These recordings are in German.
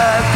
Love.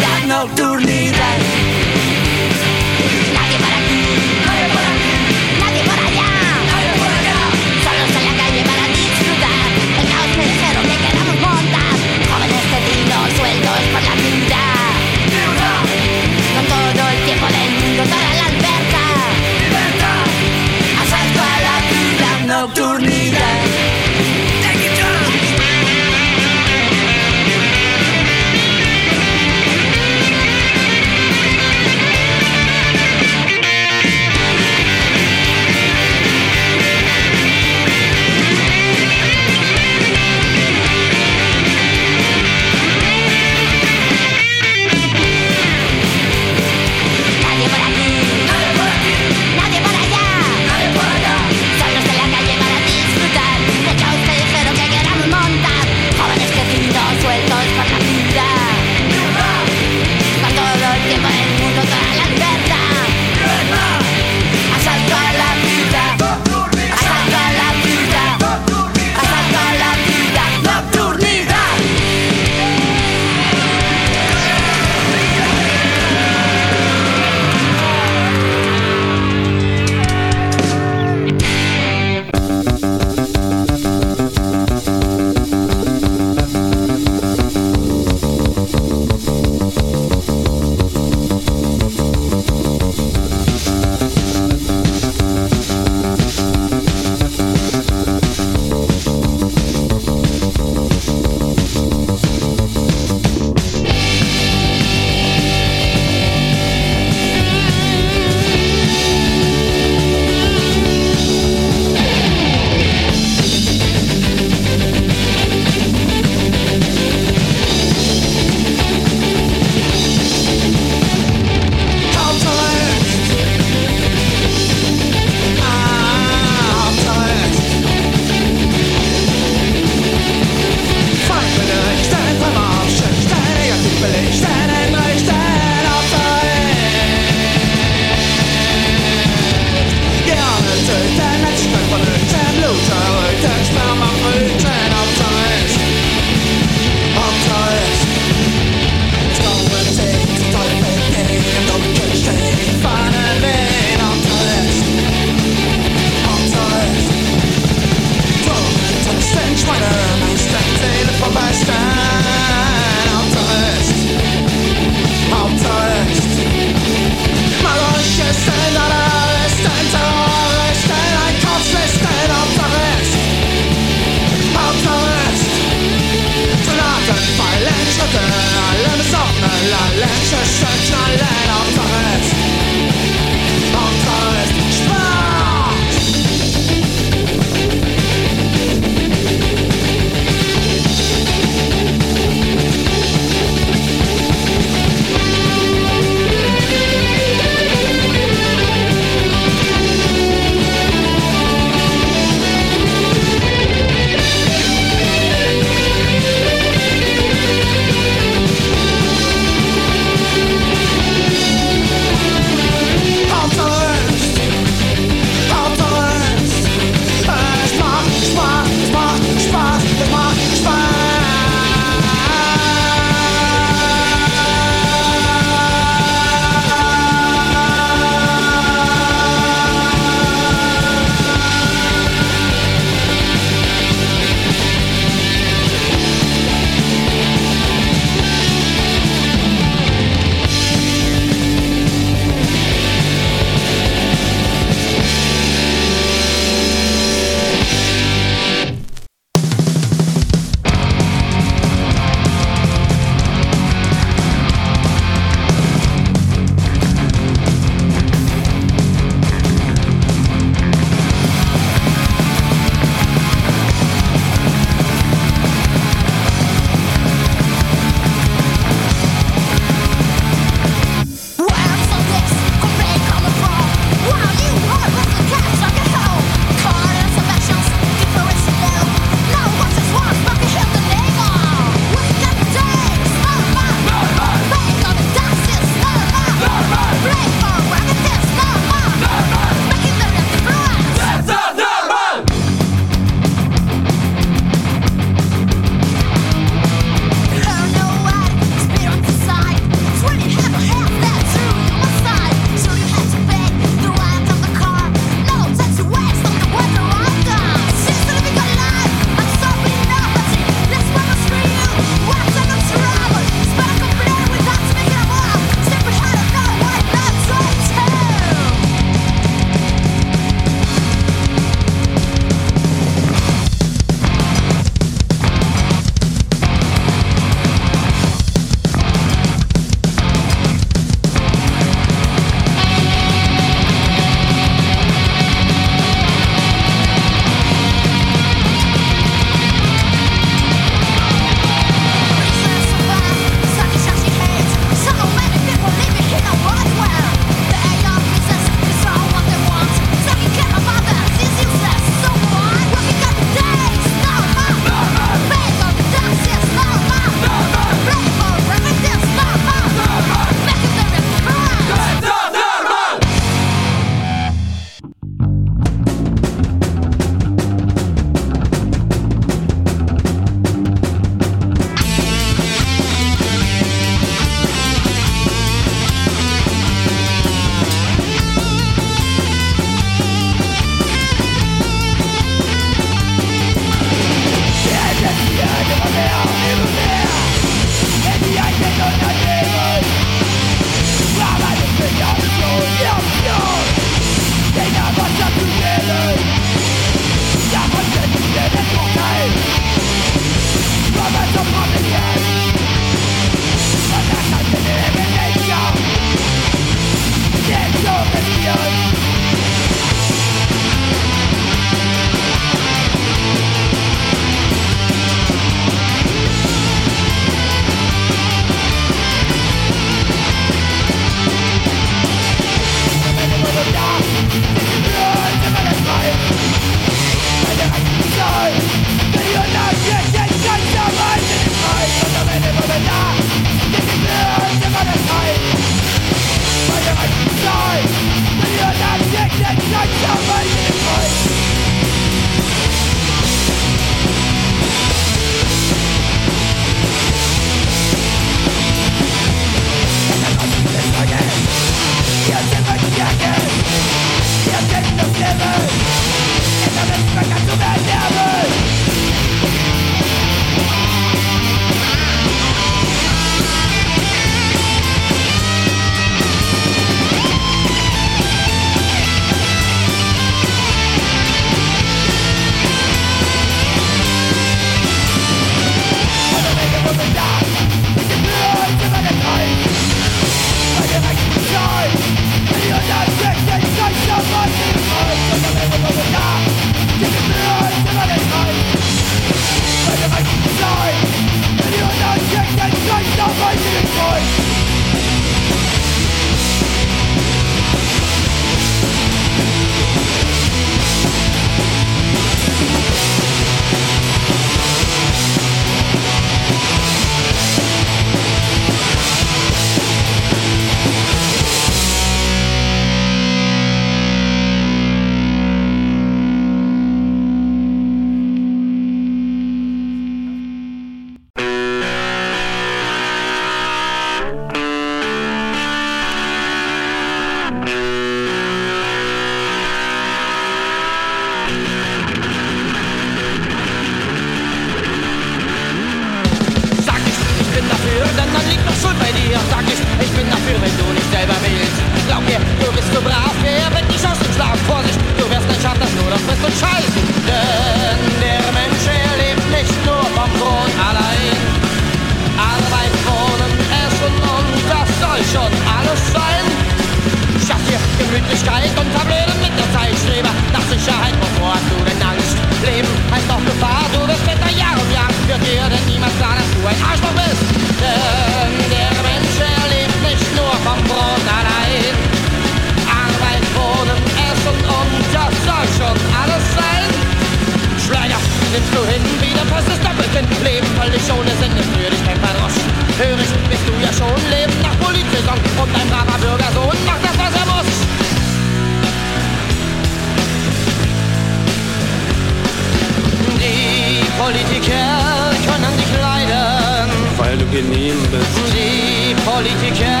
Politiker können dich leiden. Weil du genehm bist. Die Politiker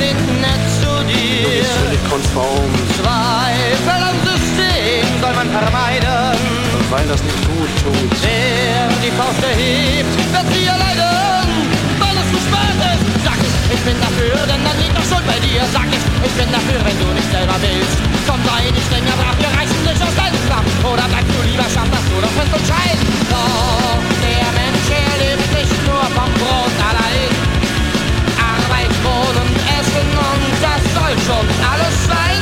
sind nett zu Du dir. bist völlig konform. Zweifel am System soll man vermeiden. Weil das nicht gut tut. Wer die Faust erhebt, wird sie erleiden. Weil es zu spät ist, sag ich, ich bin dafür, denn dann liegt doch schon bei dir. Sag ich, ich bin dafür, wenn du nicht selber willst. Komm, sei nicht länger brav, wir reißen dich aus deinem Schlaf. Oder bleibst du lieber schaff, dass du doch fest und schein. Doch der Mensch, er lebt nicht nur vom Brot allein. Arbeit, Wohnen, Essen und das soll schon alles sein.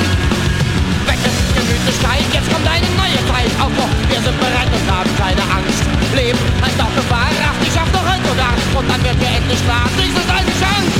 Weg ist Gemütlichkeit, jetzt kommt eine neue Zeit. Auf doch, wir sind bereit und haben keine Angst. Leben heißt auch Gefahr, raff dich auf noch heute oder und dann wird dir endlich klar, dies ist eine Chance.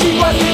she was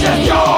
Yeah.